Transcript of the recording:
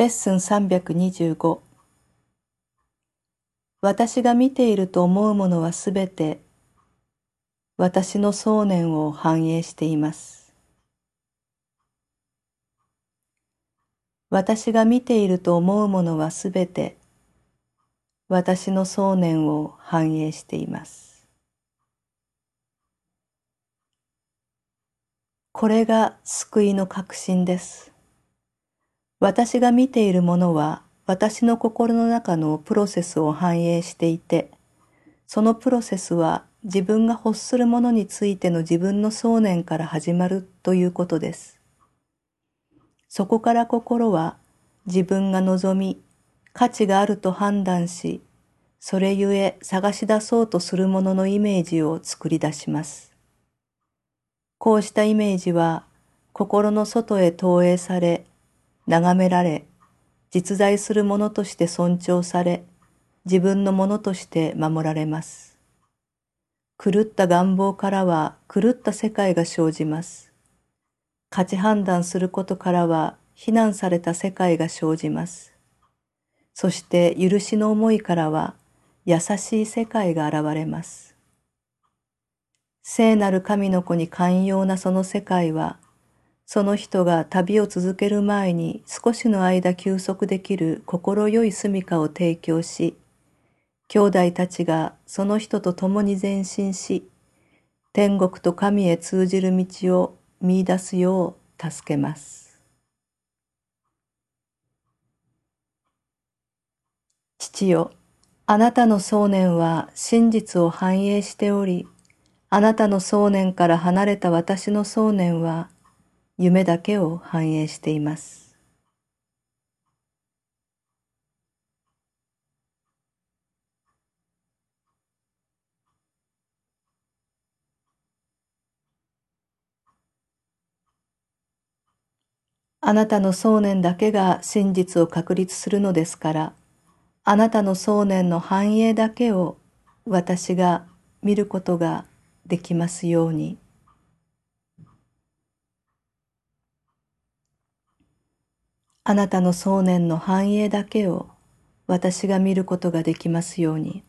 レッスン325私が見ていると思うものはすべて私の想念を反映しています。私が見ていると思うものはすべて私の想念を反映しています。これが救いの確信です。私が見ているものは私の心の中のプロセスを反映していて、そのプロセスは自分が欲するものについての自分の想念から始まるということです。そこから心は自分が望み、価値があると判断し、それゆえ探し出そうとするもののイメージを作り出します。こうしたイメージは心の外へ投影され、眺められ、実在するものとして尊重され、自分のものとして守られます。狂った願望からは狂った世界が生じます。価値判断することからは非難された世界が生じます。そして許しの思いからは優しい世界が現れます。聖なる神の子に寛容なその世界は、その人が旅を続ける前に少しの間休息できる心よい住処を提供し、兄弟たちがその人と共に前進し、天国と神へ通じる道を見出すよう助けます。父よ、あなたの想念は真実を反映しており、あなたの想念から離れた私の想念は夢だけを反映しています。あなたの想念だけが真実を確立するのですから、あなたの想念の繁栄だけを私が見ることができますように。あなたの想念の繁栄だけを私が見ることができますように。